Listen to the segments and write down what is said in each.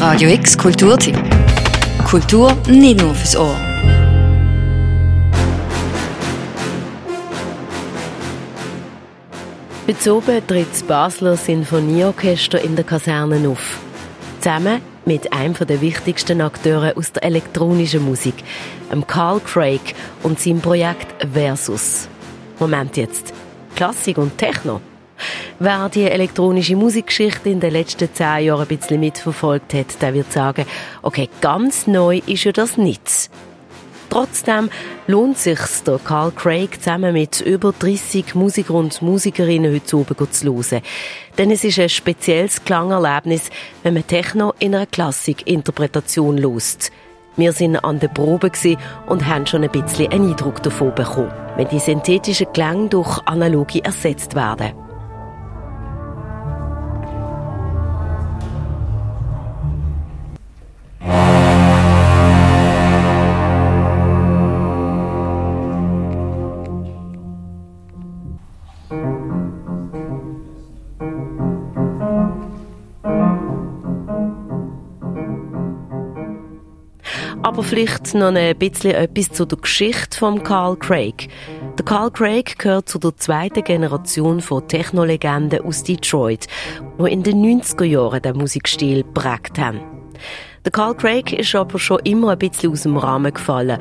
Radio X Kulturtipp. Kultur nicht nur fürs Ohr. Heute oben tritt das Basler Sinfonieorchester in der Kaserne auf. Zusammen mit einem der wichtigsten Akteure aus der elektronischen Musik, Carl Craig und seinem Projekt Versus. Moment jetzt. Klassik und Techno? Wer die elektronische Musikgeschichte in den letzten zehn Jahren ein bisschen mitverfolgt hat, der wird sagen, okay, ganz neu ist ja das nichts. Trotzdem lohnt es sich, der Carl Craig zusammen mit über 30 Musiker und Musikerinnen heute oben zu hören. Denn es ist ein spezielles Klangerlebnis, wenn man Techno in einer Klassikinterpretation lost. Wir sind an der Probe und haben schon ein bisschen einen Eindruck davon bekommen, wenn die synthetischen Klänge durch analoge ersetzt werden. Aber vielleicht noch ein bisschen etwas zu der Geschichte von Carl Craig. Der Carl Craig gehört zu der zweiten Generation von Technolegenden aus Detroit, die in den 90er Jahren den Musikstil prägt haben. Der Carl Craig ist aber schon immer ein bisschen aus dem Rahmen gefallen.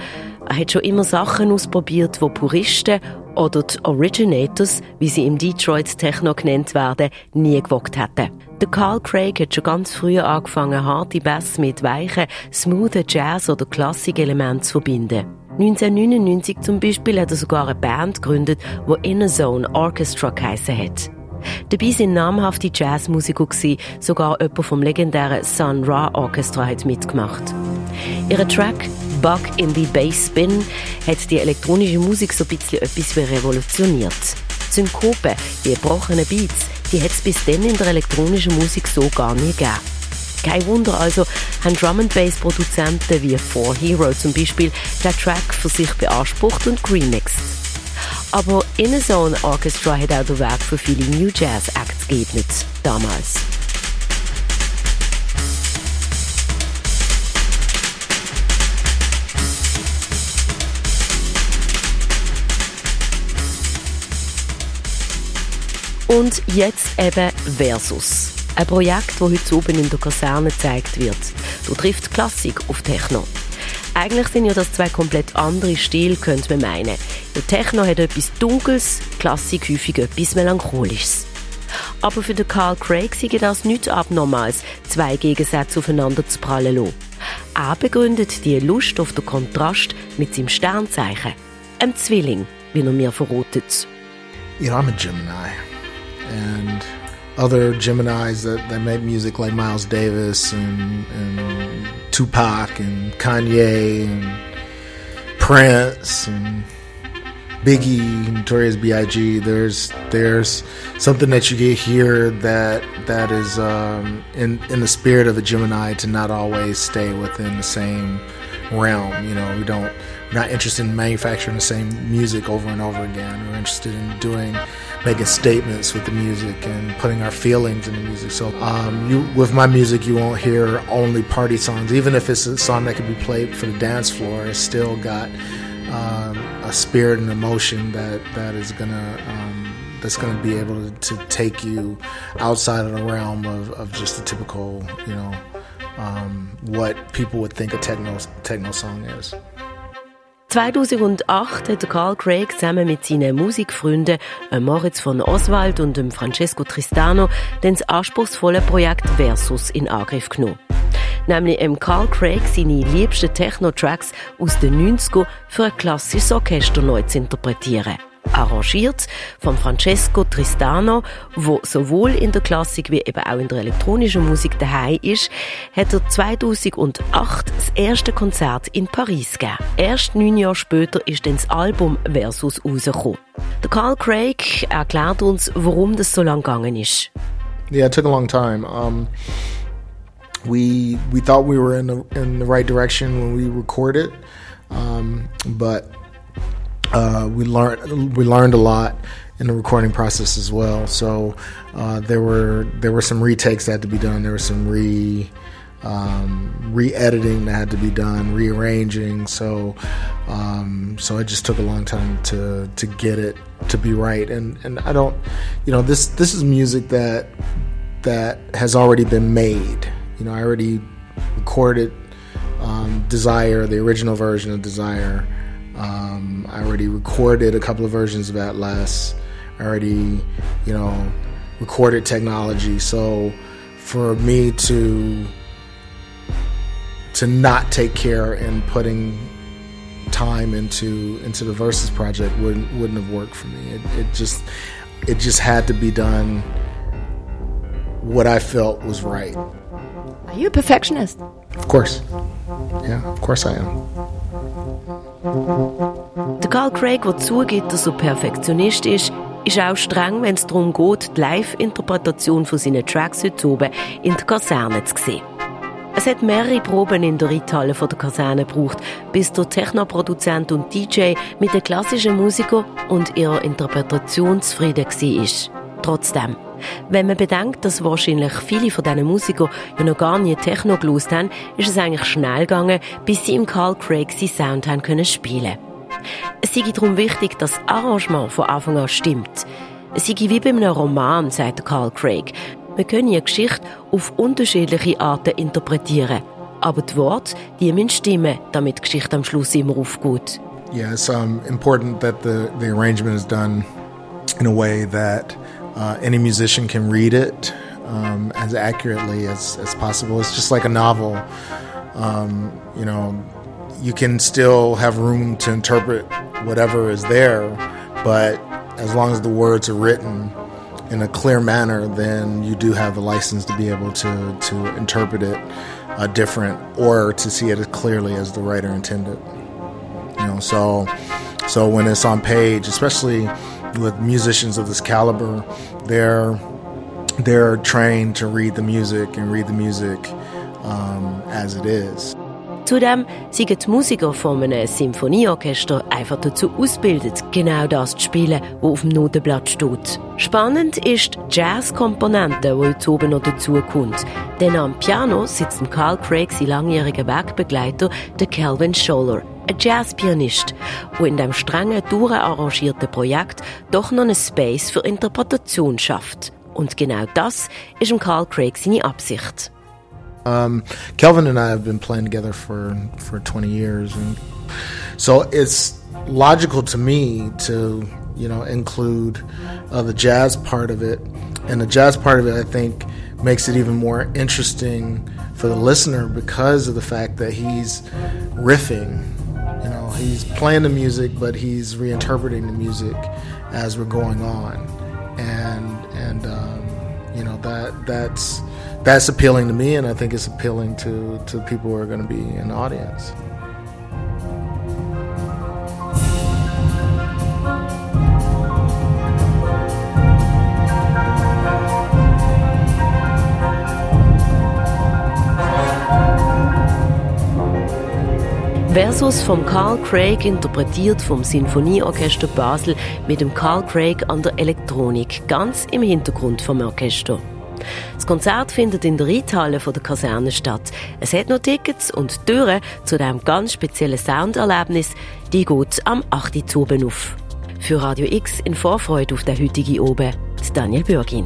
Er hat schon immer Sachen ausprobiert, wo Puristen oder die Originators, wie sie im Detroit Techno genannt werden, nie gewagt hätten. Der Carl Craig hat schon ganz früh angefangen, harte Bass mit weichen, smoothen Jazz- oder Klassikelementen zu verbinden. 1999 zum Beispiel hat er sogar eine Band gegründet, die Inner Zone Orchestra geheissen hat. Dabei sind namhafte Jazzmusiker sogar jemand vom legendären Sun Ra Orchestra hat mitgemacht. Ihre Track Bug in the Bass Spin hat die elektronische Musik so ein bisschen etwas revolutioniert. Synkope, die gebrochenen Beats, die hat es bis dann in der elektronischen Musik so gar nie gegeben. Kein Wunder also, haben Drum and Bass Produzenten wie Four Hero zum Beispiel den Track für sich beansprucht und remixed. Aber Innerzone Orchestra hat auch den Weg für viele New Jazz Acts geebnet, damals. Und jetzt eben Versus. Ein Projekt, das heute oben in der Kaserne gezeigt wird. Du trifft Klassik auf Techno. Eigentlich sind ja das zwei komplett andere Stile, könnte man meinen. Der Techno hat etwas Dunkles, Klassik häufig etwas Melancholisches. Aber für den Carl Craig sei das nichts Abnormales, zwei Gegensätze aufeinander zu prallen lassen. Er begründet die Lust auf den Kontrast mit seinem Sternzeichen, einem Zwilling, wie er mir verrotet. Know, I'm a Gemini. And other Geminis that, that make music like Miles Davis and, and Tupac and Kanye and Prince and Biggie, Notorious B.I.G. There's there's something that you get here that that is um, in in the spirit of a Gemini to not always stay within the same realm. You know, we don't we're not interested in manufacturing the same music over and over again. We're interested in doing making statements with the music and putting our feelings in the music. So, um, you with my music, you won't hear only party songs. Even if it's a song that can be played for the dance floor, it's still got um, a spirit and emotion that that is gonna. Um, that's going to be able to, to, take you outside of the realm of, of just the typical, you know, um, what people would think a techno techno song is. 2008 hat Carl Craig zusammen mit seinen Musikfreunden Moritz von Oswald und Francesco Tristano das anspruchsvolle Projekt Versus in Angriff genommen. Nämlich Carl Craig seine liebsten Techno-Tracks aus den 90ern für ein klassisches Orchester neu zu interpretieren arrangiert von Francesco Tristano, wo sowohl in der Klassik wie eben auch in der elektronischen Musik daheim ist, hat er 2008 das erste Konzert in Paris gegeben. Erst neun Jahre später ist dann das Album Versus rausgekommen. Der Carl Craig erklärt uns, warum das so lang gegangen ist. Yeah, it took a long time. Um, we we thought we were in the in the right direction when we recorded, um, but uh, we learned we learned a lot in the recording process as well. So uh, there were there were some retakes that had to be done. There were some re um, re-editing that had to be done, rearranging. So, um, so it just took a long time to to get it to be right. And and I don't, you know, this this is music that that has already been made. You know, I already recorded um, Desire, the original version of Desire. Um, I already recorded a couple of versions of Atlas. I already, you know, recorded technology. So for me to to not take care in putting time into into the verses project wouldn't wouldn't have worked for me. It, it just it just had to be done what I felt was right. Are you a perfectionist? Of course. Yeah, of course I am. Der Carl Craig, der zugibt, dass er Perfektionist ist, ist auch streng, wenn es darum geht, die Live-Interpretation von seinen Tracks heute oben in der Kaserne zu sehen. Es hat mehrere Proben in der Reithalle der Kaserne gebraucht, bis der Technoproduzent und DJ mit den klassischen Musikern und ihrer Interpretation zufrieden war. Trotzdem, wenn man bedenkt, dass wahrscheinlich viele von diesen Musikern ja noch gar nie Techno gelost haben, ist es eigentlich schnell gegangen, bis sie im Carl Craig seinen Sound haben können spielen. Es sei darum wichtig, dass das Arrangement von Anfang an stimmt. Es sei wie bei einem Roman, sagt Carl Craig. Wir können eine Geschichte auf unterschiedliche Arten interpretieren. Aber die Worte, die müssen stimmen, damit die Geschichte am Schluss immer aufgeht. Yeah, it's um, important that the arrangement is done in a way that uh, any musician can read it um, as accurately as, as possible. It's just like a novel. Um, you know, you can still have room to interpret whatever is there, but as long as the words are written in a clear manner, then you do have the license to be able to, to interpret it uh, different or to see it as clearly as the writer intended. You know, so so when it's on page, especially with musicians of this caliber, they're they're trained to read the music and read the music um, as it is. Zudem sind die Musiker von einem Symphonieorchester einfach dazu ausgebildet, genau das zu spielen, was auf dem Notenblatt steht. Spannend ist die Jazz-Komponente, die jetzt oben noch dazukommt. Denn am Piano sitzt Carl Craig sein langjähriger Wegbegleiter, der Calvin Scholler, ein Jazzpianist, der in dem strengen, durcharrangierten Projekt doch noch einen Space für Interpretation schafft. Und genau das ist Carl Craig seine Absicht. Um, Kelvin and I have been playing together for for 20 years, and so it's logical to me to you know include uh, the jazz part of it, and the jazz part of it I think makes it even more interesting for the listener because of the fact that he's riffing. You know, he's playing the music, but he's reinterpreting the music as we're going on, and and um, you know that that's that's appealing to me, and I think it's appealing to to people who are going to be in the audience. Versus vom Carl Craig interpretiert vom Sinfonieorchester Basel mit dem Carl Craig an der Elektronik ganz im Hintergrund vom Orchester. Das Konzert findet in der Reithalle der Kaserne statt. Es hat noch Tickets und Türen zu diesem ganz speziellen Sounderlebnis, die geht am 8. Uhr auf. Für Radio X in Vorfreude auf den heutigen Oben, Daniel Bürgin.